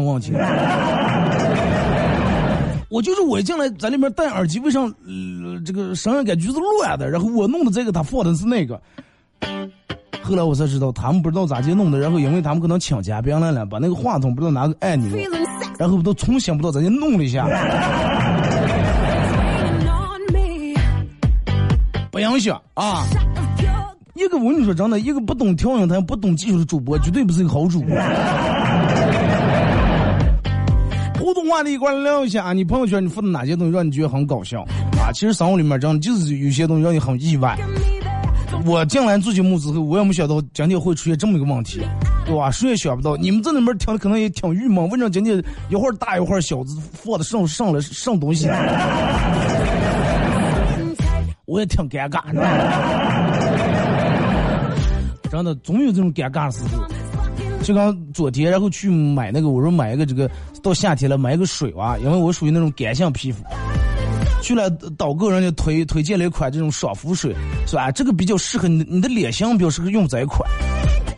我终于知道啥问题了。我就是我进来在里面戴耳机，为啥呃这个声音感觉是乱的？然后我弄的这个，他放的是那个。后来我才知道，他们不知道咋去弄的，然后因为他们可能请嘉宾来了，把那个话筒不知道拿个按钮，然后都重新不知道咋去弄了一下。不影响啊！一个我跟你说真的，一个不懂调音台、不懂技术的主播，绝对不是一个好主播。普通话的一块聊一下啊，你朋友圈你发的哪些东西让你觉得很搞笑啊？其实生活里面真的就是有些东西让你很意外。我进来做节目之后，我也没想到今天会出现这么一个问题，对吧？谁也想不到，你们这里面听的可能也挺郁闷，为啥今天一会儿大一会儿小，放的上上了上东西？我也挺尴尬的，真的总有这种尴尬的时候。就刚昨天，然后去买那个，我说买一个这个，到夏天了买一个水娃，因为我属于那种干性皮肤。去了导购，人家推推荐了一款这种爽肤水，是吧？这个比较适合你，你的脸型比较适合用这一款。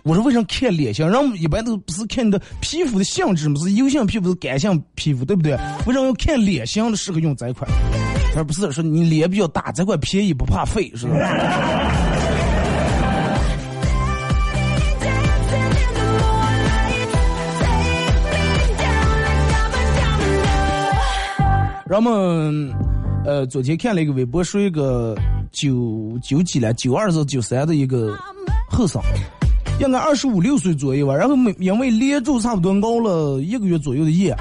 我说为什么看脸型？人们一般都不是看你的皮肤的性质嘛？是油性皮肤是干性皮肤，对不对？为什么要看脸型的适合用这一款？而不是说你脸比较大，这块便宜不怕费，是吧？人们。呃，昨天看了一个微博，说一个九九几了，九二是九三的一个后生，应该二十五六岁左右吧。然后没因为连住差不多熬了一个月左右的夜，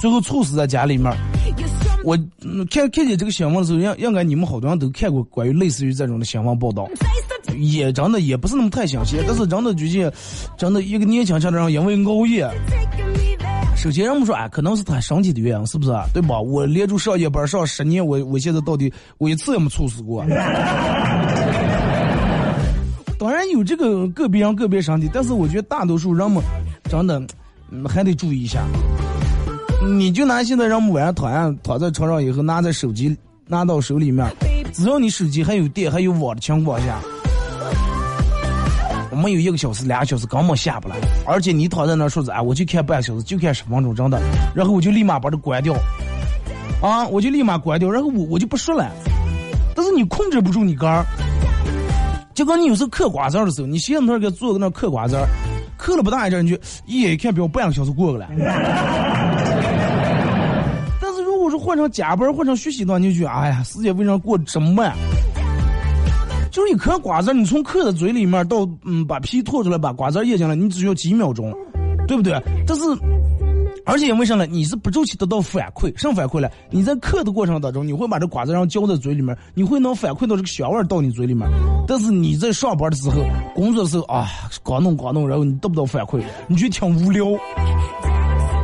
最后猝死在家里面。我看看见这个新闻的时候，应应该你们好多人都看过关于类似于这种的新闻报道，也真的也不是那么太详细，但是真的最近，真的一个年轻人因为熬夜。首先，人们说，哎，可能是他身体的原因，是不是？对吧？我连着上夜班上十年，我我现在到底我一次也没猝死过。当然有这个个别人个别身体，但是我觉得大多数人们真的还得注意一下。你就拿现在人们晚上躺下躺在床上以后，拿着手机拿到手里面，只要你手机还有电还有网的情况下。没有一个小时、两个小时根本下不来，而且你躺在那说着，啊，我就看半小时，就看十分钟，真的，然后我就立马把它关掉，啊，我就立马关掉，然后我我就不说了。但是你控制不住你肝儿，就跟你有时候嗑瓜子的时候，你现在那给坐在那嗑瓜子，嗑了不大一阵，你就一眼一看表，半个小时过去了。但是如果说换成加班、换成学习的话，你就觉得，哎呀，时间为啥过这么慢？就是一颗瓜子，你从嗑的嘴里面到嗯把皮吐出来，把瓜子咽进来，你只需要几秒钟，对不对？但是，而且因为啥呢？你是不周期得到反馈，什么反馈了？你在嗑的过程当中，你会把这瓜子然后嚼在嘴里面，你会能反馈到这个香味到你嘴里面。但是你在上班的时候、工作的时候啊，刚弄刚弄，然后你得不到反馈，你觉得挺无聊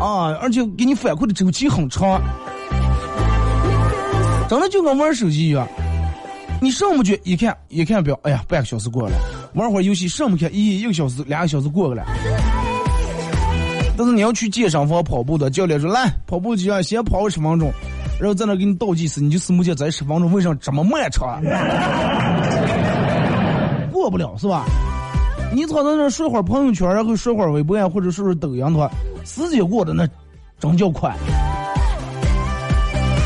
啊，而且给你反馈的周期很长，真的就跟玩手机一样。你上不去，一看一看表，哎呀，半个小时过了。玩会儿游戏，上不去，一一个小时、两个小时过去了。但是你要去健身房跑步的，教练说来跑步机上先跑十分钟，然后在那给你倒计时，你就是目前在十分钟，为啥这么漫长？过不了是吧？你躺在那刷会儿朋友圈，然后刷会儿微博呀，或者是抖音的话，时间过得那真叫快。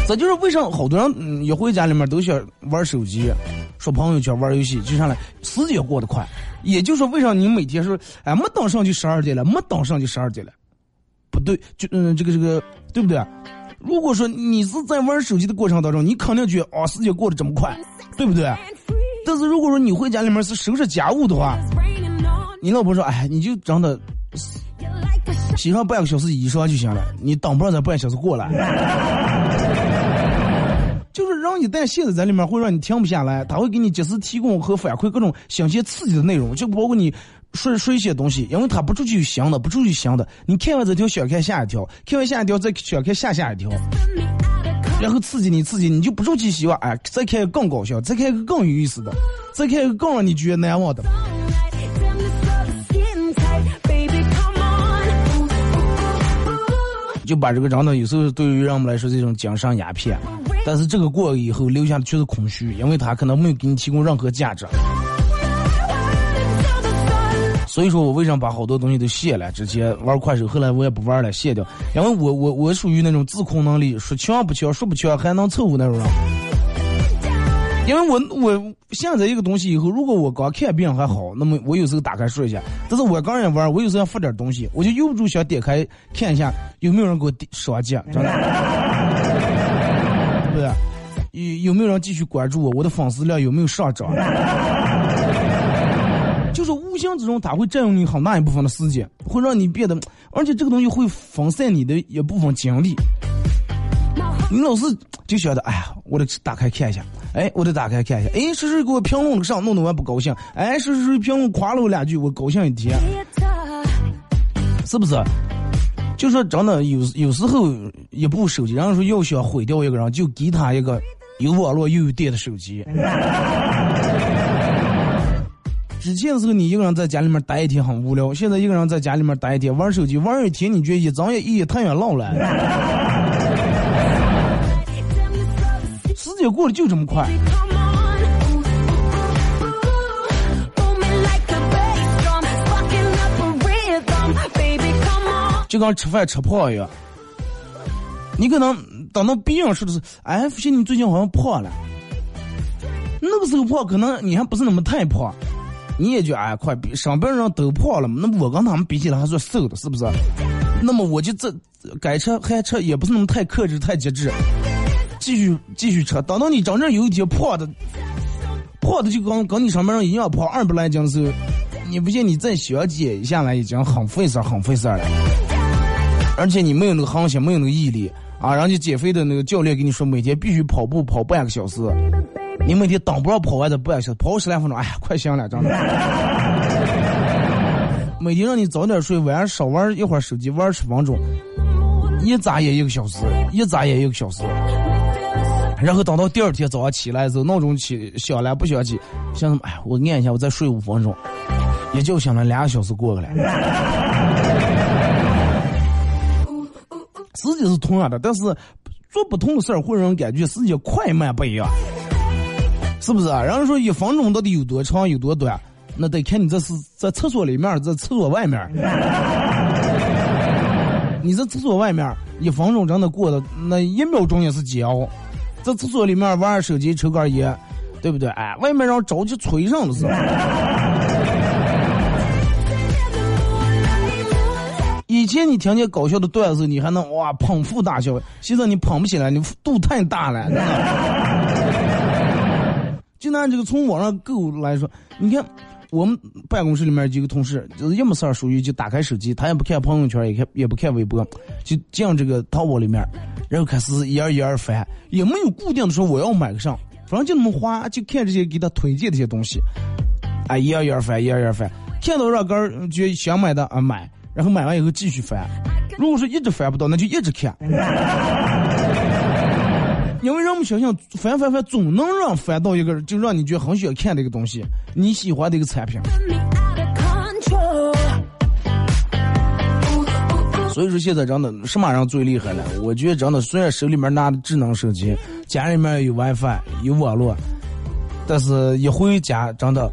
这就是为啥好多人一回家里面都想玩手机、刷朋友圈、玩游戏，就上来时间过得快。也就是说，为啥你每天说，哎，没等上就十二点了，没等上就十二点了？不对，就嗯，这个这个，对不对？如果说你是在玩手机的过程当中，你肯定觉得啊，时间过得这么快，对不对？但是如果说你回家里面是收拾家务的话，你老婆说，哎，你就真的洗上半个小时以上就行了，你等不上这半个小时过来。就是让一旦现在在里面会让你停不下来，他会给你及时提供和反馈各种新鲜刺激的内容，就包括你说说一些东西，因为他不出去想的，不出去想的，你看完这条想看下一条，看完下一条再想看下下一条，然后刺激你刺激，你就不出去希望，哎，再看更搞笑，再看更有意思的，再看更让你觉得难忘的，就把这个长得有时候对于让我们来说这种精神鸦片。但是这个过以后留下的却是空虚，因为他可能没有给你提供任何价值。所以说我为什么把好多东西都卸了？直接玩快手，后来我也不玩了，卸掉。因为我我我属于那种自控能力说强不强，说不强还能凑合那种人。因为我我下载一个东西以后，如果我刚看别人还好，那么我有时候打开说一下。但是我刚也玩，我有时候要发点东西，我就忍不住想点开看一下有没有人给我刷奖，真的，不对？有有没有人继续关注我？我的粉丝量有没有上涨？就是无形之中，它会占用你很大一部分的时间，会让你变得，而且这个东西会分散你的一部分精力。你老是就晓得，哎呀，我得打开看一下，哎，我得打开看一下，哎，谁谁给我评论上，弄得我不高兴，哎，谁谁评论夸了我两句，我高兴一天，是不是？就说真的，有有时候一部手机，然后说要想毁掉一个人，就给他一个有网络又有电的手机。之前的时候，你一个人在家里面待一天很无聊，现在一个人在家里面待一天玩手机玩一天，你觉得一睁眼一眼太阳老了。时间过得就这么快，就跟吃饭吃胖一样。你可能等到别人说的是，哎，发现你最近好像胖了。那个时候胖，可能你还不是那么太胖，你也觉得哎，快比上边人都胖了。那我跟他们比起来还算瘦的，是不是？那么我就这该吃还吃，也不是那么太克制、太节制。继续继续吃，等到你真正有一天胖的，胖的就跟跟你上面人一样胖二百来斤的时候，你不信你再小减一下来已经很费事很费事了。而且你没有那个恒心，没有那个毅力啊！人家减肥的那个教练跟你说，每天必须跑步跑半个小时，你每天挡不着跑完的半小时，跑十来分钟，哎呀，快行了，真的。每天让你早点睡，晚上少玩一会儿手机，玩十分钟，一眨眼一个小时，一眨眼一个小时。然后等到第二天早上起来的时候，闹钟起响了不响起，想什么？哎，我按一下，我再睡五分钟，也就醒了两个小时过去了。时间是同样的，但是做不同的事儿会让人感觉时间快慢不一样，是不是啊？然后说一分钟到底有多长有多短，那得看你这是在厕所里面，在厕所外面。你在厕所外面一分钟真的过的那一秒钟也是煎熬。在厕所里面玩手机抽根烟，对不对？哎，外面让着急催上了是。以前你听见搞笑的段子，你还能哇捧腹大笑，现在你捧不起来，你肚太大了。就拿这个从网上购物来说，你看我们办公室里面几个同事，就是一没事儿属于就打开手机，他也不看朋友圈，也看也不看微博，就进这个淘宝里面。然后开始一页一页翻，也没有固定的说我要买个啥，反正就那么花，就看这些给他推荐这些东西，啊，一页一页翻，一页一页翻，看到让杆觉得想买的啊买，然后买完以后继续翻，如果说一直翻不到，那就一直看，因为人们想想翻翻翻，总能让翻到一个就让你觉得很喜欢看的一个东西，你喜欢的一个产品。所以说现在真的什么人最厉害了？我觉得真的，虽然手里面拿的智能手机，家里面有 WiFi 有网络，但是一回家真的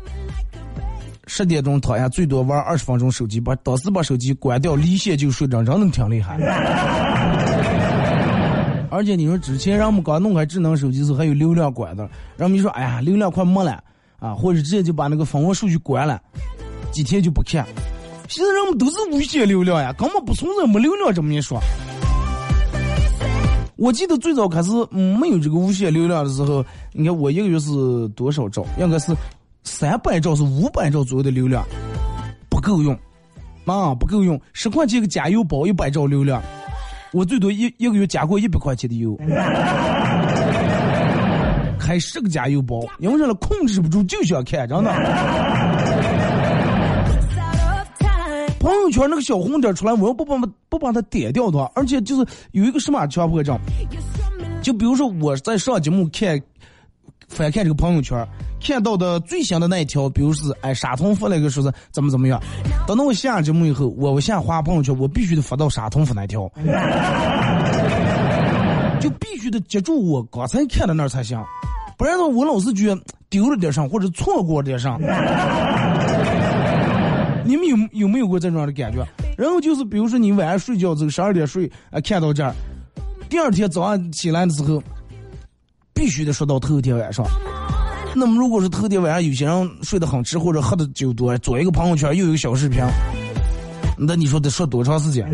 十点钟躺下，最多玩二十分钟手机，把当时把手机关掉，离线就睡着，真的挺厉害。而且你说之前让我们刚弄开智能手机时候还有流量管的，然后你说哎呀流量快没了啊，或者直接就把那个访问数据关了，几天就不看。现在人们都是无限流量呀，根本不存在没流量这么一说。我记得最早开始没有这个无限流量的时候，你看我一个月是多少兆？应该是三百兆是五百兆左右的流量，不够用，啊不够用，十块钱一个加油宝一百兆流量，我最多一一个月加过一百块钱的油，开十个加油宝，因为啥了？控制不住就想看，真的。朋友圈那个小红点出来，我要不把不把它点掉的话，而且就是有一个什么强迫症，就比如说我在上节目看，翻看这个朋友圈，看到的最新的那一条，比如是哎沙通发了一个说是怎么怎么样，等到我下节目以后，我我现在发朋友圈，我必须得发到沙通发那条，就必须得接住我刚才看的那才行，不然的话我老是觉得丢了点啥或者错过点啥。你们有有没有过这种样的感觉？然后就是比如说你晚上睡觉，走十二点睡，啊，看到这儿，第二天早上起来的时候，必须得说到头天晚上。那么如果是头天晚上有些人睡得很迟或者喝的酒多，左一个朋友圈又有小视频，那你说得说多长时间？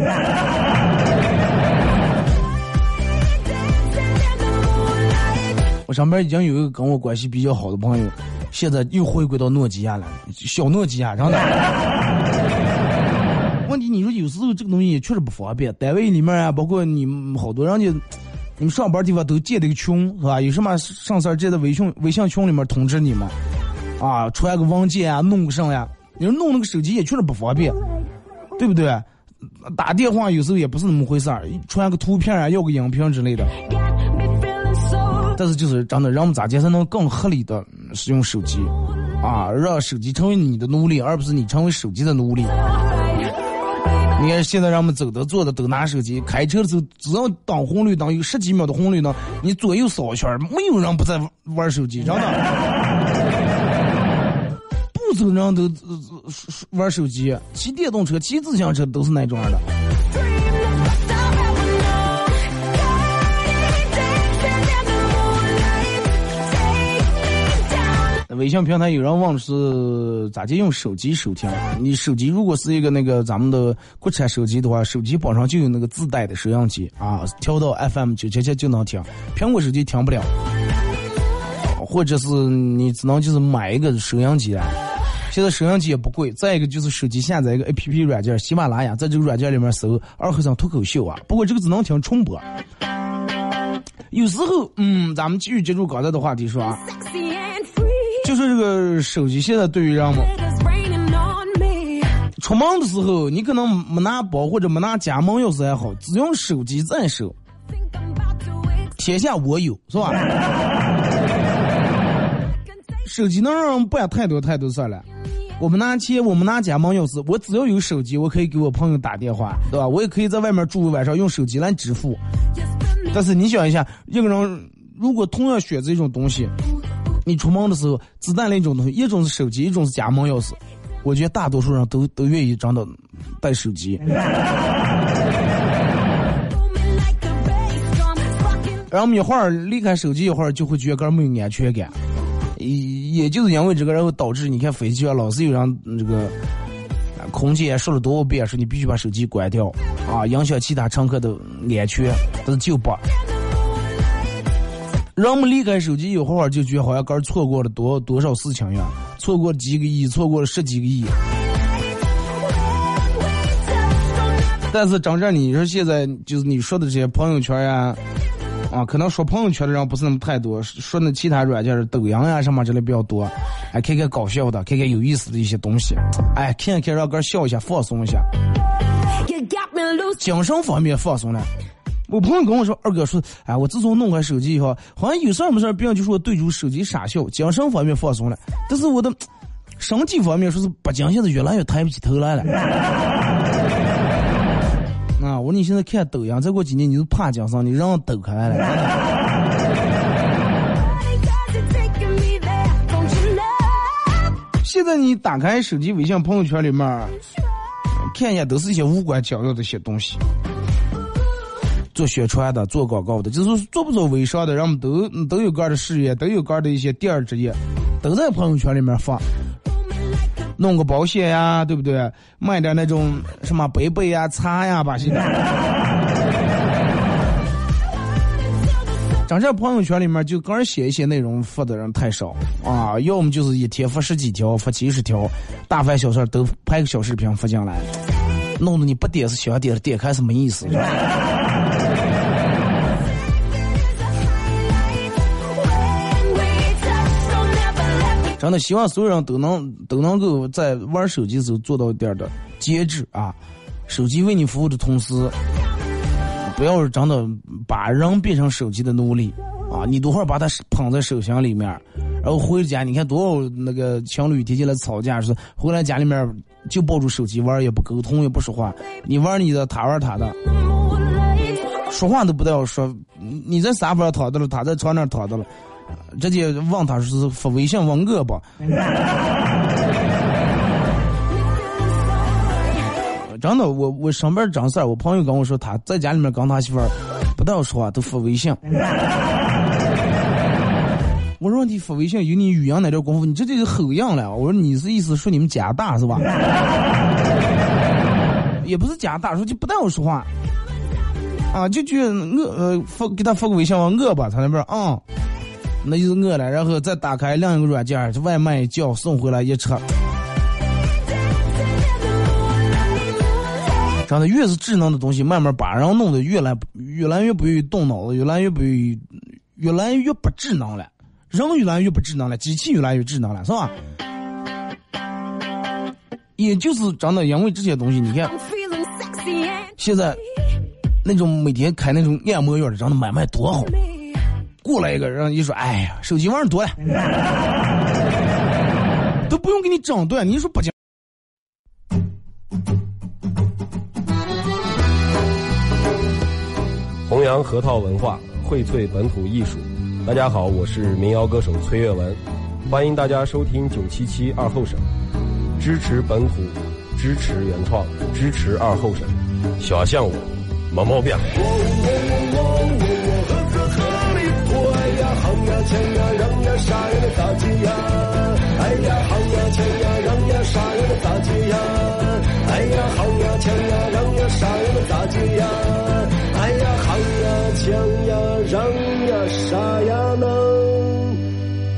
我上边已经有一个跟我关系比较好的朋友，现在又回归到诺基亚了，小诺基亚，真的。问题你说有时候这个东西也确实不方便，单位里面啊，包括你们好多人家，你们上班地方都建了个群，是吧？有什么上事儿，在微信微信群里面通知你们，啊，传个文件啊，弄个什么呀？你说弄那个手机也确实不方便，对不对？打电话有时候也不是那么回事儿，传个图片啊，要个影片之类的。但是就是真的，让我们咋介才能更合理的使用手机，啊，让手机成为你的奴隶，而不是你成为手机的奴隶。你看现在人们走的、坐的都拿手机，开车的时候只要等红绿灯有十几秒的红绿灯，你左右扫一圈，没有人不在玩手机，真的。不走人都玩手机，骑电动车、骑自行车都是那种的。微信平台有人问是咋就用手机收听？你手机如果是一个那个咱们的国产手机的话，手机本上就有那个自带的收音机啊，调到 FM 九七七就能听。苹果手机听不了，或者是你只能就是买一个收音机啊。现在收音机也不贵，再一个就是手机下载一个 APP 软件，喜马拉雅，在这个软件里面搜二和尚脱口秀啊。不过这个只能听重播。有时候，嗯，咱们继续接住刚才的话题说啊。就是这个手机现在对于人们，出门的时候你可能没拿包或者没拿家门钥匙还好，只用手机在手，天下我有是吧？手机能让人办太多太多事了。我们拿钱，我们拿家门钥匙，我只要有手机，我可以给我朋友打电话，对吧？我也可以在外面住个晚上，用手机来支付。但是你想一下，一个人如果同样选择一种东西。你出门的时候自带那种东西，一种是手机，一种是家门钥匙。我觉得大多数人都都愿意真的带手机。然后一会儿离开手机一会儿，就会觉得没有安全感。也也就是因为这个，然后导致你看飞机上老是有人这个空姐说了多少遍，说你必须把手机关掉啊，影响其他乘客的安全，但是就不。人们离开手机一会儿，就觉得好像刚错过了多多少事情一样，错过几个亿，错过了十几个亿。但是真正你说现在就是你说的这些朋友圈呀，啊，可能说朋友圈的人不是那么太多，说那其他软件抖音呀什么之类比较多。哎，看看搞笑的，看看有意思的一些东西，哎，看一看让哥笑一下，放松一下，精神方面放松了。我朋友跟我说，二哥说，哎，我自从弄开手机以后，好像有事儿没事儿，别人就说对着手机傻笑，精神方面放松了。但是我的身体方面说是不精，现在越来越抬不起头来了。啊，我说你现在看抖音，再过几年你就怕精神，你人抖开了。现在你打开手机微信朋友圈里面，看一下都是一些无关紧要的一些东西。做宣传的，做广告的，就是做不做微商的，人们都都有个的事业，都有个的一些第二职业，都在朋友圈里面发，弄个保险呀，对不对？卖点那种什么杯杯呀、茶呀，把些。整这朋友圈里面就个人写一些内容发的人太少啊，要么就是一天发十几条、发几十条，大凡小事都拍个小视频发进来，弄得你不点是想点，点开是没意思。真的希望所有人都能都能够在玩手机时候做到一点的节制啊！手机为你服务的同时，不要真的把人变成手机的奴隶啊！你多会儿把它捧在手心里面，然后回家，你看多少那个情侣提起来吵架是回来家里面就抱住手机玩，也不沟通也不说话，你玩你的，他玩他的，说话都不带要说，你在沙发上躺着了，他在床上躺着了。直接问他是发微信问我吧。真的，我我上班正事儿，我朋友跟我说他在家里面跟他媳妇儿不带我说话，都发微信。我说你发微信有你语音那点功夫，你这就是吼样了。我说你是意思说你们家大是吧？也不是家大，说就不带我说话。啊，就就我呃发给他发个微信问，我吧，他那边啊，那就是饿了，然后再打开另一个软件，这外卖叫送回来一车。真的，越是智能的东西，慢慢把人弄得越来越来越不愿意动脑子，越来越不愿意，越来越不智能了。人越来越不智能了，机器越来越智能了，是吧？也就是真的，因为这些东西，你看，现在。那种每天开那种按摩院的，真的买卖多好。过来一个人你说：“哎呀，手机玩的多了，都不用给你整断。”你说不讲？弘扬核桃文化，荟萃本土艺术。大家好，我是民谣歌手崔月文，欢迎大家收听九七七二后生，支持本土，支持原创，支持二后生，小象我。没毛病。哎呀！抢呀！让呀！杀呀！的咋戒呀？哎呀！喊呀！抢呀！让呀！杀呀！的咋戒呀？哎呀！喊呀！抢呀！让呀！杀呀！的咋戒呀？哎呀！喊呀！抢呀！让呀！杀呀！那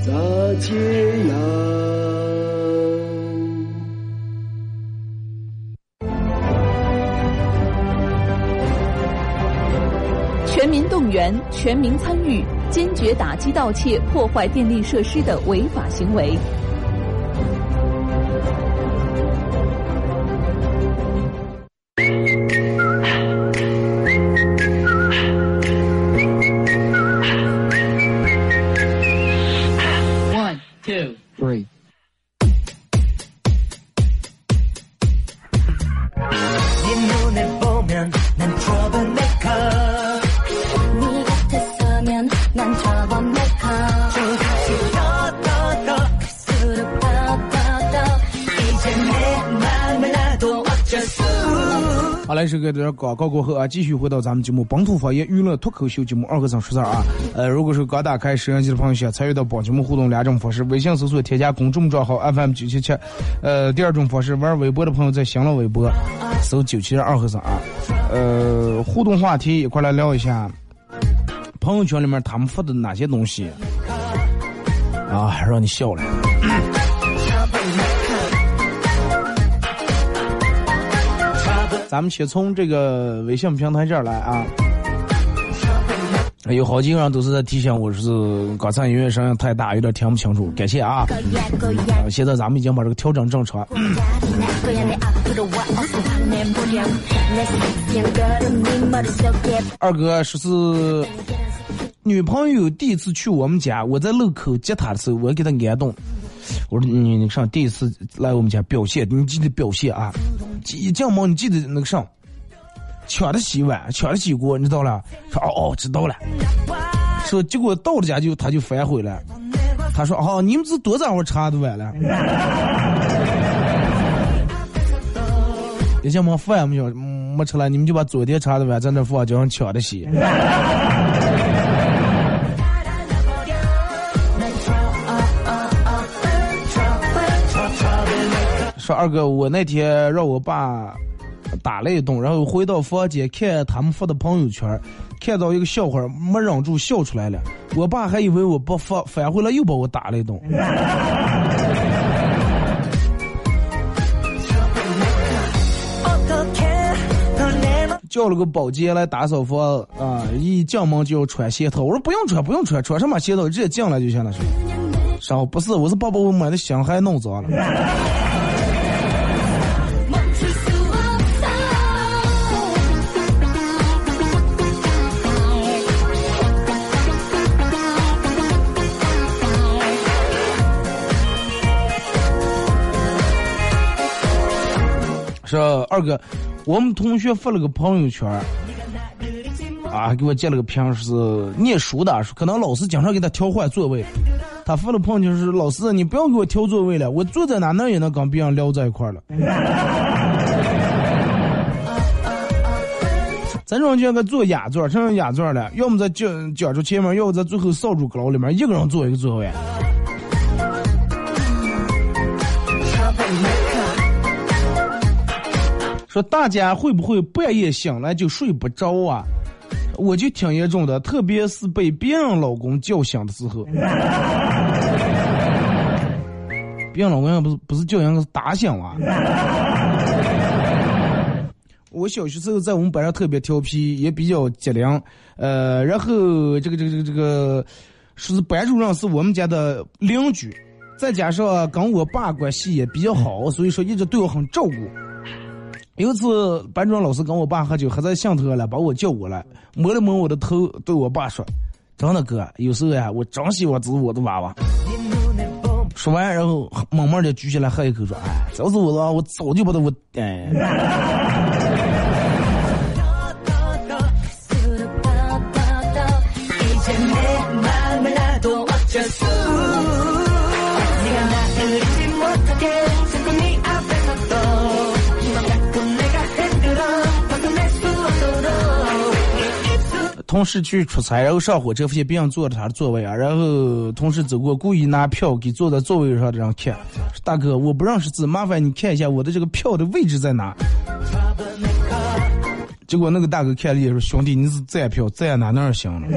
咋接呀？全民动员，全民参与。坚决打击盗窃、破坏电力设施的违法行为。这个点广告过后啊，继续回到咱们节目《本土方言娱乐脱口秀》节目二和尚说事儿啊。呃，如果是刚打开摄像机的朋友，想参与到本节目互动两种方式：微信搜索添加公众账号 FM 九七七；呃，第二种方式，玩微博的朋友在新浪微博搜九七二和尚啊。呃，互动话题一块来聊一下，朋友圈里面他们发的哪些东西啊，让你笑了。咱们先从这个微信平台这儿来啊，有好几个人都是在提醒我，是刚才音乐声音太大，有点听不清楚。感谢啊！现在咱们已经把这个调整正常。二哥说是女朋友第一次去我们家，我在路口接她的时候，我给她安动。我说你你上第一次来我们家表现，你记得表现啊！一进门你记得那个上，抢着洗碗，抢着洗锅，你知道了？说哦哦，知道了。说结果到了家就他就反悔了，他说哦，你们是多早会查的碗了？一进门饭没有没吃了，你们就把昨天查的碗在那放，叫人抢着洗。说二哥，我那天让我爸打了一顿，然后回到房间看他们发的朋友圈，看到一个笑话，没忍住笑出来了。我爸还以为我不发，返回来又把我打了一顿。叫了个保洁来打扫房啊，一进门就要穿鞋套。我说不用穿，不用穿，穿什么鞋套直接进来就行了。是，啥？不是，我是爸把我买的香还弄脏了。说二哥，我们同学发了个朋友圈，啊，给我截了个屏，是念书的，说可能老师经常给他调换座位。他发了朋友圈是老师，你不要给我调座位了，我坐在哪哪也能跟别人聊在一块了。咱中间个坐雅座，成雅座了，要么在脚脚住前面，要么在最后扫帚阁里面，一个人坐一个座位。说大家会不会半夜醒来就睡不着啊？我就挺严重的，特别是被别人老公叫醒的时候。别人老公不是不是叫醒，是打醒啊。我小学时候在我们班上特别调皮，也比较机灵。呃，然后这个这个这个这个，是班主任是我们家的邻居，再加上跟我爸关系也比较好，所以说一直对我很照顾。有一次，班主任老师跟我爸喝酒，喝在兴头了，把我叫过来，摸了摸我的头，对我爸说：“真的哥，有时候呀，我真希望这是我的娃娃。”说完，然后猛猛的举起来喝一口，说：“哎，要是我的，我早就把他我哎。”同事去出差，然后上火车发现别人坐着他的座位啊，然后同事走过，故意拿票给坐在座位上的人看，大哥，我不认识字，麻烦你看一下我的这个票的位置在哪。结果那个大哥看了一眼说：“兄弟，你是站票，站哪哪行了？”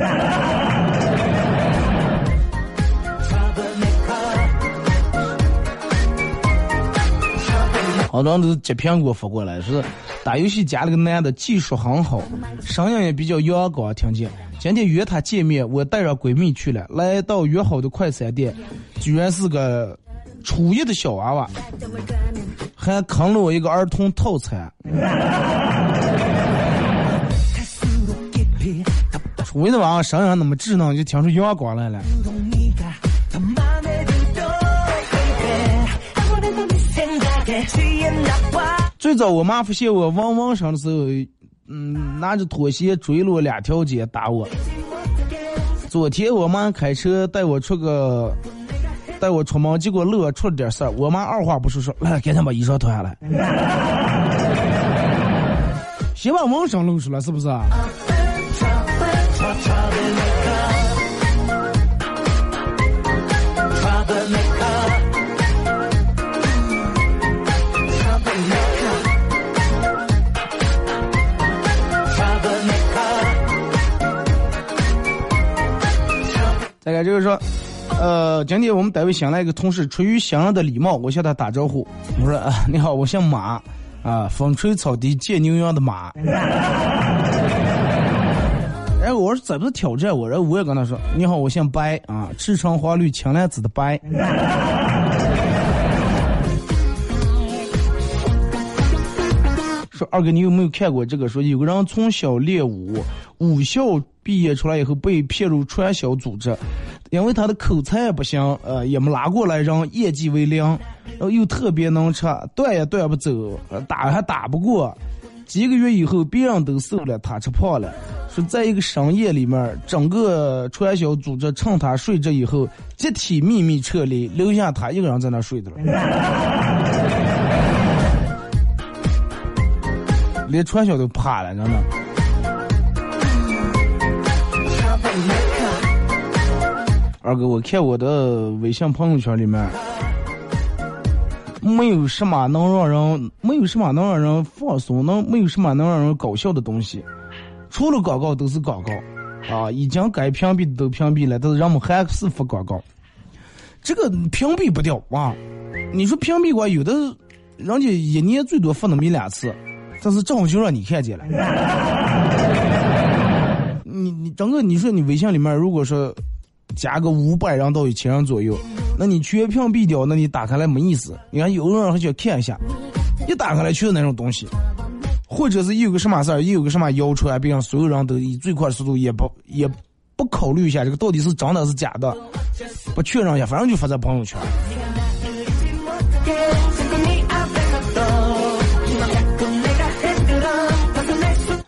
好多都是截屏给我发过来，是打游戏加了个男的，技术很好，声音也比较阳光，听见。今天约他见面，我带上闺蜜去了，来到约好的快餐店，居然是个初一的小娃娃，还坑了我一个儿童套餐。初一的娃娃声音那么稚嫩，就听出阳光来了。最早我妈发现我汪汪声的时候，嗯，拿着拖鞋追了我两条街打我。昨天我妈开车带我出个，带我出门，结果路上出了点事儿，我妈二话不说说，来赶紧把衣裳脱下来，先把汪声露出来，是不是说，呃，今天我们单位新来一个同事，出于相应的礼貌，我向他打招呼，我说啊：“你好，我姓马，啊，风吹草低见牛羊的马。”然后我说：“怎么挑战我？”然后我也跟他说：“你好，我姓白，啊，赤橙黄绿青蓝紫的白。”说二哥，你有没有看过这个？说有个人从小练武，武校毕业出来以后被骗入传销组织，因为他的口才不行，呃，也没拉过来人，业绩为零，然后又特别能吃，断也断不走，打还打不过。几个月以后，别人都瘦了，他吃胖了。说在一个深夜里面，整个传销组织趁他睡着以后，集体秘密撤离，留下他一个人在那睡着了。连传销都怕了，真的。二哥，我看我的微信朋友圈里面，没有什么能让人，没有什么能让人放松，能没有什么能让人搞笑的东西，除了广告都是广告，啊，已经该屏蔽的都屏蔽了，但是人们还是发广告，这个屏蔽不掉啊！你说屏蔽过，有的人家一年最多发那么一两次。但是正好就让你看见了。你你整个你说你微信里面如果说加个五百人到一千人左右，那你全屏蔽掉，那你打开来没意思。你看有人还想看一下，一打开来全是那种东西，或者是有个什么事儿，有个什么谣传，别让所有人都以最快的速度也不也不考虑一下这个到底是真的是假的，不确认一下，反正就发在朋友圈。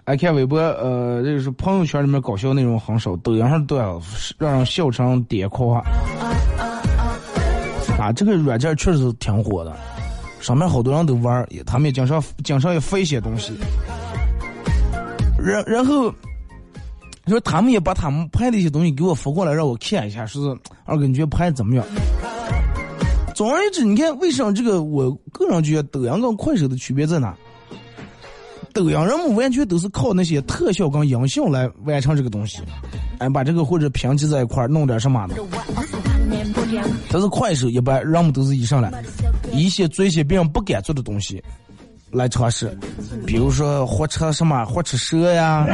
爱看微博，呃，这个是朋友圈里面搞笑内容很少，抖音上都要让人笑成点括号。啊，这个软件确实挺火的，上面好多人都玩，他们也经常经常也发一些东西。然然后，说他们也把他们拍的一些东西给我发过来，让我看一下，说是二哥你觉得拍的怎么样？总而言之，你看为什么这个我个人觉得抖音跟快手的区别在哪？抖音人们完全都是靠那些特效跟音效来完成这个东西，哎，把这个或者拼接在一块儿，弄点什么的。但是快手一般人们都是以上来，一些做一些别人不敢做的东西来尝试，比如说火车什么火车蛇呀。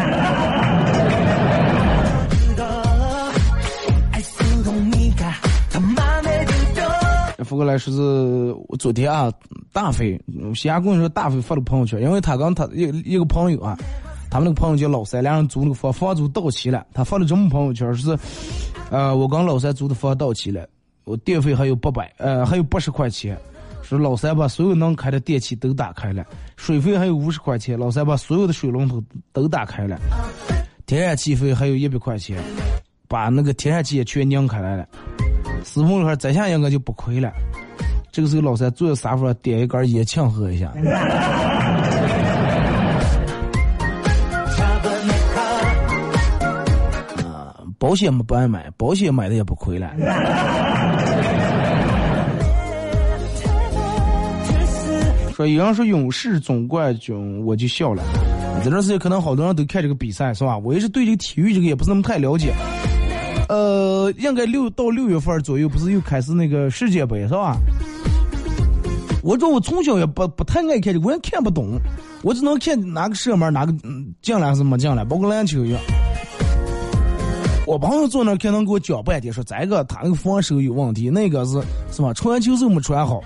发过来说是我昨天啊，大飞西安公说大飞发的朋友圈，因为他跟他一一个朋友啊，他们那个朋友叫老三，两人租那个房房租到期了，他发了这么朋友圈是，呃，我跟老三租的房到期了，我电费还有八百，呃，还有八十块钱，说老三把所有能开的电器都打开了，水费还有五十块钱，老三把所有的水龙头都打开了，天然气费还有一百块钱，把那个天然气也全拧开来了。师傅说：“这下应该就不亏了。”这个时候，老三坐在沙发上点一根烟，庆贺一下。啊，保险不爱买，保险买的也不亏了。说有人说勇士总冠军，我就笑了。这段时间可能好多人都看这个比赛，是吧？我也是对这个体育这个也不是那么太了解。呃，应该六到六月份左右，不是又开始那个世界杯是吧？我说我从小也不不太爱看这，我也看不懂，我只能看哪个射门哪个进了还是没进了，包括篮球一样。我朋友坐那可能给我讲半天，说这个他那个防守有问题，那个是是吧？传球是没传好，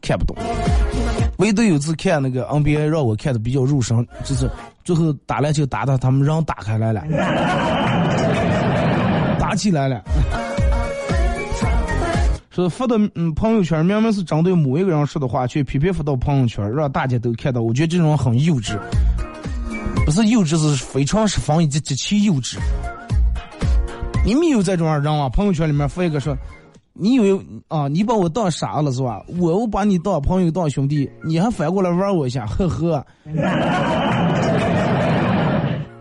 看不懂。唯独有次看那个 NBA 让我看的比较入神，就是最后打篮球打的他们让打开来了，打起来了。说发到嗯朋友圈，明明是针对某一个人说的话，却偏偏发到朋友圈，让大家都看到。我觉得这种很幼稚，不是幼稚，是非常是防以及极其幼稚。你没有这种人啊？朋友圈里面发一个说。你以为啊，你把我当傻了是吧？我我把你当朋友当兄弟，你还反过来玩我一下，呵呵。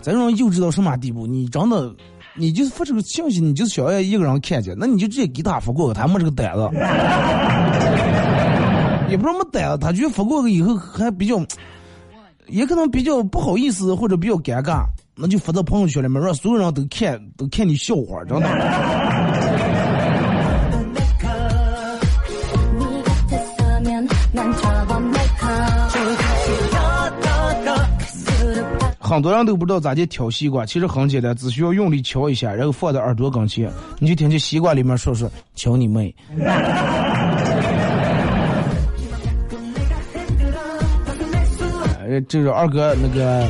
这种幼稚到什么地步？你真的，你就是发这个信息，你就是想要一个人看见，那你就直接给他发过去，他没这个胆子。也不是没胆子，他觉得发过去以后还比较，也可能比较不好意思或者比较尴尬，那就发到朋友圈里面，让所有人都看，都看你笑话，真的。很多人都不知道咋去挑西瓜，其实很简单，只需要用力敲一下，然后放在耳朵跟前，你就听见西瓜里面说说“敲你妹”。这是二哥那个，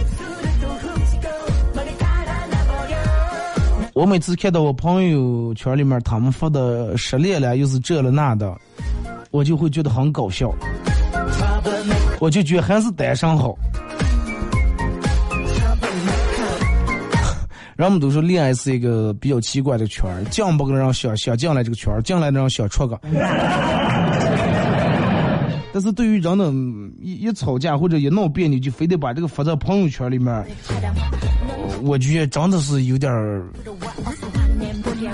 我每次看到我朋友圈里面他们发的失恋了，又是这了那的，我就会觉得很搞笑，我就觉得还是单身好。人们都说恋爱是一个比较奇怪的圈儿，进不跟人想想进来这个圈儿，进来的人想出个。但是对于人的一一吵架或者一闹别扭，就非得把这个发在朋友圈里面，我觉得真的是有点儿，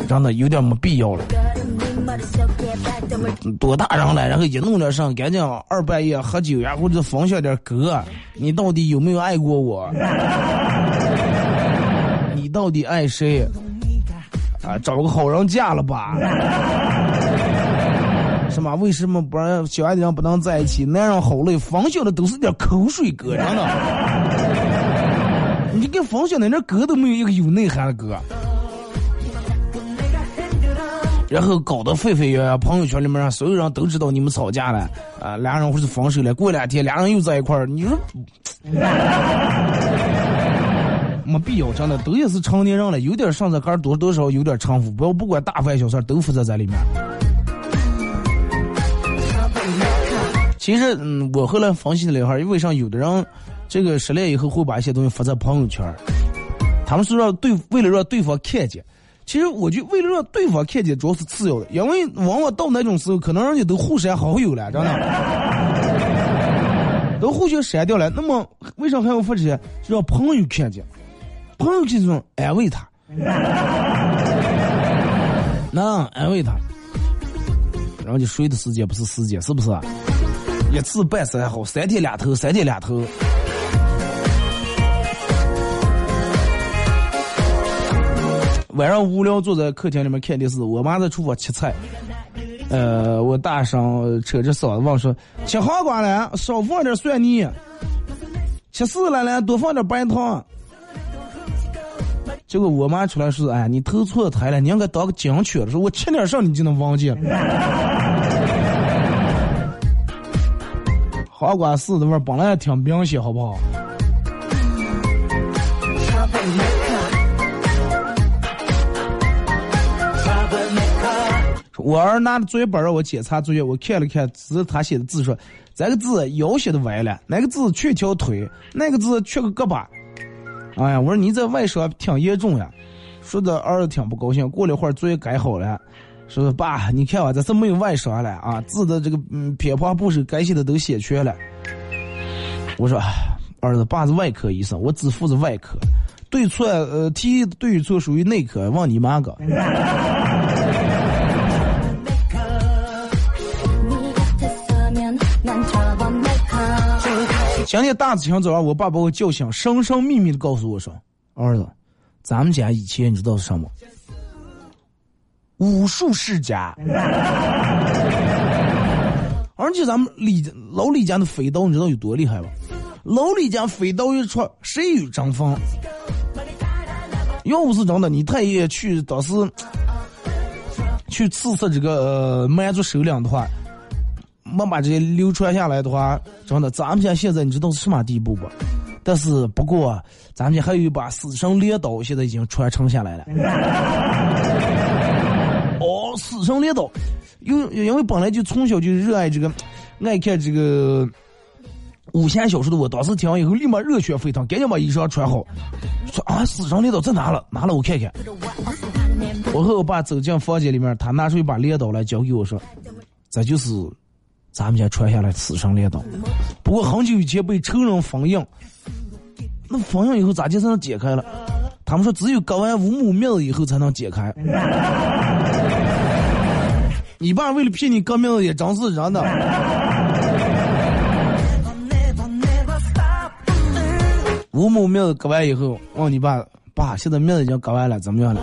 真的有点没必要了。多大人了，然后一弄点上，赶紧二半夜喝酒呀，或者分享点歌，你到底有没有爱过我？到底爱谁？啊，找个好人嫁了吧？是吗？为什么不让小爱的人不能在一起？男人好累，分享的都是点口水歌，真的。你给分享的那歌都没有一个有内涵的歌，然后搞得沸沸扬扬，朋友圈里面让所有人都知道你们吵架了，啊，俩人或是分手了，过两天俩人又在一块儿，你说？没必要，真的都也是成年人了，有点上着杆多多少有点城府，不要不管大凡小事都负责在里面。其实，嗯，我后来分析了一下，为啥有的人这个失恋以后会把一些东西发在朋友圈？他们是让对为了让对方看见。其实，我就为了让对方看见，主要是次要的，因为往往到那种时候，可能人家都互删好友了，真的。都互相删掉了。那么为啥还要发这些？让朋友看见，朋友这种安慰他，那安慰他，然后就睡的时间不是时间，是不是？一次半次还好，三天两头，三天两头。晚上无聊坐在客厅里面看电视，我妈在厨房切菜。呃，我大声扯着嗓子问说：“切黄瓜了，少放点蒜泥；切丝了了，多放点白糖。”结果我妈出来说：“哎，你投错胎了，你应该当个警犬了。”说我切点上你就能忘记了。黄瓜丝的味儿本来也挺明显，好不好？我儿拿着作业本让我检查作业，我看了看，只是他写的字说：“这个字腰写的歪了，那个字缺条腿，那个字缺个胳膊。”哎呀，我说你这外伤挺严重呀！说的儿子挺不高兴。过了一会儿，作业改好了，说：“爸，你看我这是没有外伤了啊，字的这个嗯偏旁部首该写的都写全了。”我说：“儿子，爸是外科医生，我只负责外科，对错呃题对错属于内科，问你妈个。”今天大清早上，我爸把我叫醒，神神秘秘的告诉我说：“儿子，咱们家以前你知道是什么？武术世家。而且咱们李老李家的飞刀，你知道有多厉害吧？老李家飞刀一出，谁与争锋？要不是真的，你太爷去当时去刺杀这个蛮族首领的话。”没把这些流传下来的话，真的，咱们家现在你知道是什么地步不？但是不过，咱们家还有一把死神镰刀，现在已经传承下来了。哦，死神镰刀，因因为本来就从小就热爱这个，爱看这个武侠小说的我，当时听完以后立马热血沸腾，赶紧把衣裳穿好，说啊，死神镰刀在哪了？拿了我看看。我和我爸走进房间里面，他拿出一把镰刀来交给我说，这就是。咱们家传下来死神镰刀，不过很久以前被仇人封印，那封印以后咋就才能解开了？他们说只有割完五亩面子以后才能解开。你爸为了骗你割面子也真是人的。五亩面子割完以后，问你爸，爸现在面子已经割完了，怎么样了？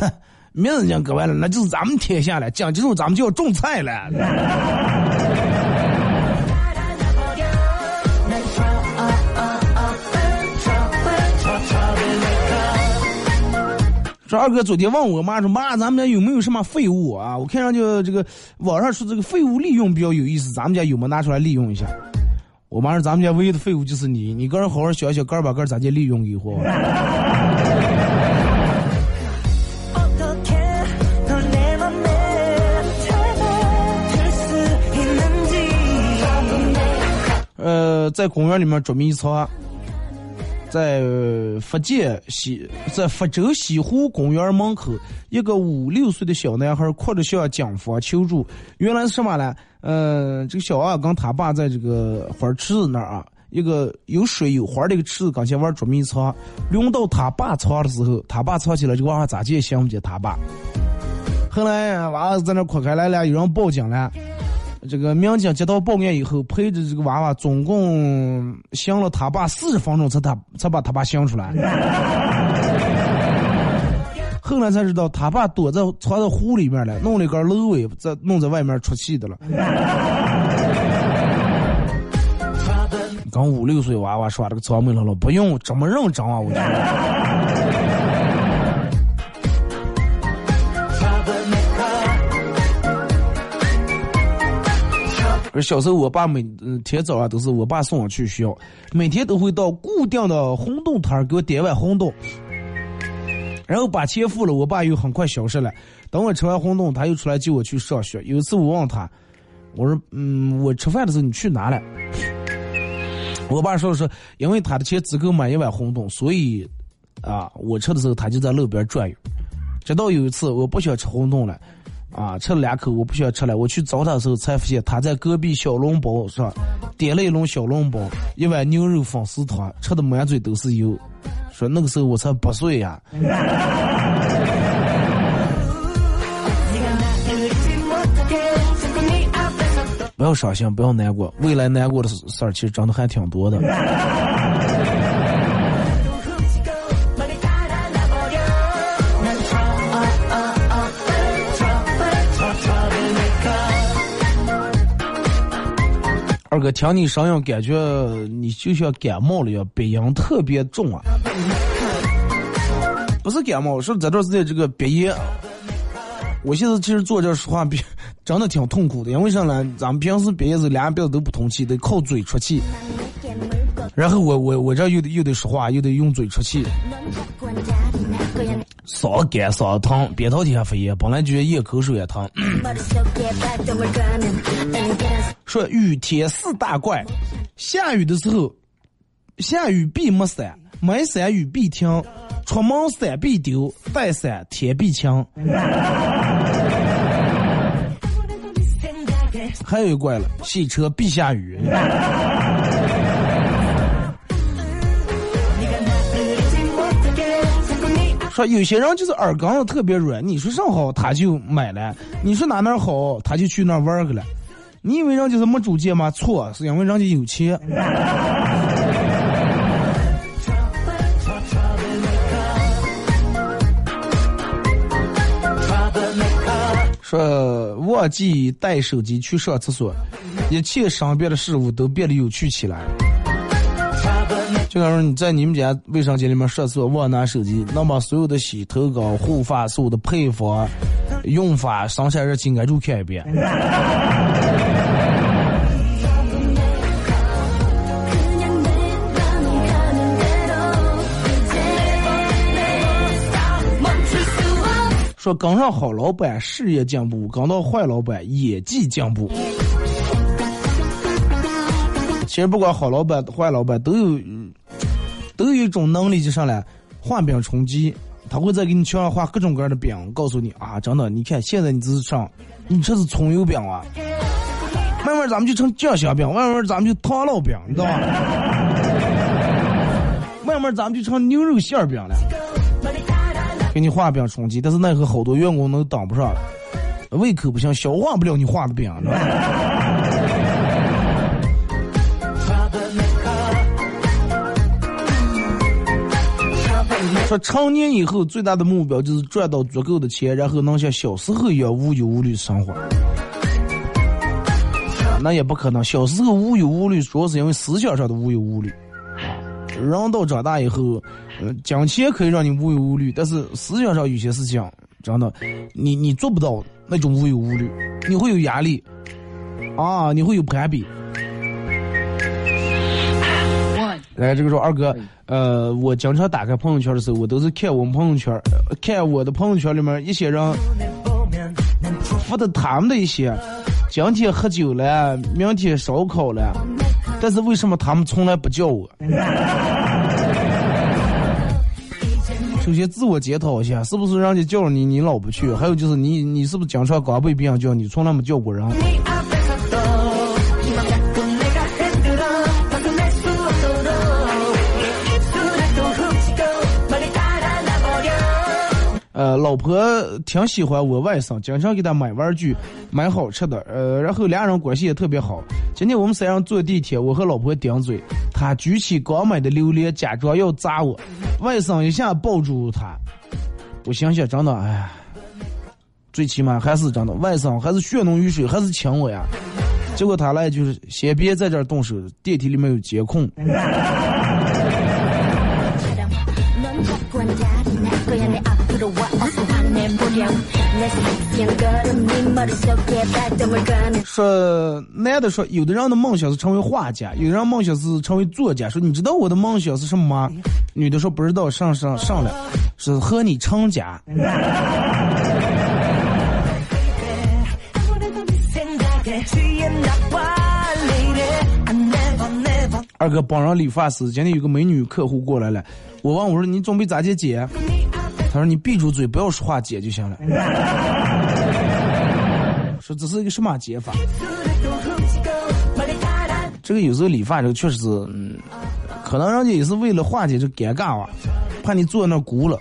哼，面子已经割完了，那就是咱们天下了，讲究咱们就要种菜了。说二哥昨天问我妈说妈，咱们家有没有什么废物啊？我看上去这个网上说这个废物利用比较有意思，咱们家有没拿出来利用一下？我妈说咱们家唯一的废物就是你，你个人好好想想，个儿把个儿咋就利用以后。呃，在公园里面捉迷藏。在福建西，在福州西湖公园门口，一个五六岁的小男孩哭着向警方求助。原来是什么呢？嗯，这个小娃跟他爸在这个花池子那儿啊，一个有水有花的一个池子刚前玩捉迷藏。轮到他爸藏的时候，他爸藏起来，这个娃娃咋也想不起他爸。后来娃娃在那哭开来了，有人报警了。这个民警接到报案以后，陪着这个娃娃总共想了他爸四十分钟，才他才把他爸想出来。后来才知道他爸躲在藏在湖里面了，弄了一根芦苇在弄在外面出气的了。刚五六岁娃娃耍这个草莓了了，不用这么认真啊，我觉得。小时候，我爸每天早上都是我爸送我去学校，每天都会到固定的红豆摊给我点碗红豆，然后把钱付了，我爸又很快消失了。等我吃完红豆，他又出来接我去上学。有一次我问他，我说：“嗯，我吃饭的时候你去哪了？”我爸说是因为他的钱只够买一碗红豆，所以啊，我吃的时候他就在路边转悠。直到有一次我不想吃红豆了。啊，吃了两口，我不想吃了。我去找他的时候，才发现他在隔壁小笼包上点了一笼小笼包，一碗牛肉粉丝汤，吃的满嘴都是油。说那个时候我才八岁呀。不要伤心，不要难过，未来难过的事儿其实真的还挺多的。二哥，听你声音，感觉你就像感冒了一样，鼻音特别重啊！不是感冒，是这段时间这个鼻炎。我现在其实坐这说话，比真的挺痛苦的，因为啥呢？咱们平时鼻子两鼻子都不通气，得靠嘴出气。然后我我我这又得又得说话，又得用嘴出气。嗓子干，嗓子疼，扁桃体还发炎，本来就咽口水也疼。说雨天四大怪，下雨的时候，下雨必没伞，没伞雨必停，出门伞必丢，带伞天必晴。还有一怪了，洗车必下雨。说有些人就是耳根子特别软，你说上好他就买了，你说哪哪好他就去那玩去了。你以为人家是没主见吗？错，是因为人家有钱。说忘记带手机去上厕所，一切身边的事物都变得有趣起来。就像说你在你们家卫生间里面上厕所忘拿手机，那么所有的洗头膏、护发素的配方、用法、上下热情，挨住看一遍。说跟上好老板事业进步，跟到坏老板演技进步。其实不管好老板坏老板都有，都有一种能力就上来画饼充饥，他会再给你墙上画各种各样的饼，告诉你啊，真的，你看现在你这是上，你这是葱油饼啊，慢慢咱们就成酱香饼，慢慢咱们就糖烙饼，你知道吗？慢慢咱们就成牛肉馅饼了。给你画饼充饥，但是奈何好多员工都当不上，胃口不行，消化不了你画的饼。说成年以后最大的目标就是赚到足够的钱，然后能像小时候一样无忧无虑生活。那也不可能，小时候无忧无虑，主要是因为思想上的无忧无虑。人到长大以后。金钱可以让你无忧无虑，但是思想上有些事情，真的，你你做不到那种无忧无虑，你会有压力，啊，你会有攀比。来，这个说二哥，呃，我经常打开朋友圈的时候，我都是看我们朋友圈，看我的朋友圈里面一些人发的他们的一些，今天喝酒了，明天烧烤了，但是为什么他们从来不叫我？首先自我检讨一下，是不是人家叫了你，你老不去？还有就是你，你是不是经常光被别人叫，你从来没叫过人？老婆挺喜欢我外甥，经常给他买玩具、买好吃的。呃，然后俩人关系也特别好。今天我们三人坐地铁，我和老婆顶嘴，他举起刚买的榴莲，假装要砸我，外甥一下抱住他。我想想，真的，哎，最起码还是真的，外甥还是血浓于水，还是亲我呀。结果他来就是先别在这儿动手，电梯里面有监控。说男的说，有的人的梦想是成为画家，有的人梦想是成为作家。说你知道我的梦想是什么吗？女的说不知道，上上上来是和你成家。二哥帮人理发师，今天有个美女客户过来了，我问我说你准备咋接姐？他说你闭住嘴，不要说话，姐就行了。说这是一个什么解法？这个有时候理发这个确实是，嗯，可能人家也是为了化解这尴尬啊，怕你坐那鼓了。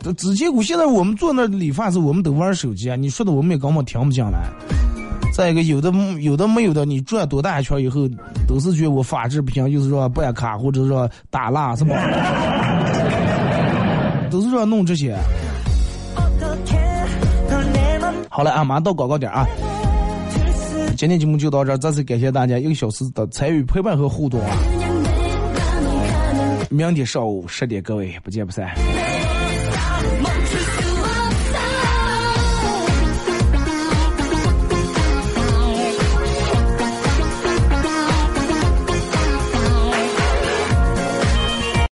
这直接鼓现在我们坐那理发时，我们都玩手机啊，你说的我们也根本听不进来。再一个，有的有的没有的，你转多大一圈以后，都是觉得我发质不行，就是说办卡或者说打蜡是吧？都是说弄这些。好了，俺马上到广告点啊。今天节目就到这儿，再次感谢大家一个小时的参与、陪伴和互动啊！明天上午十点，各位不见不散。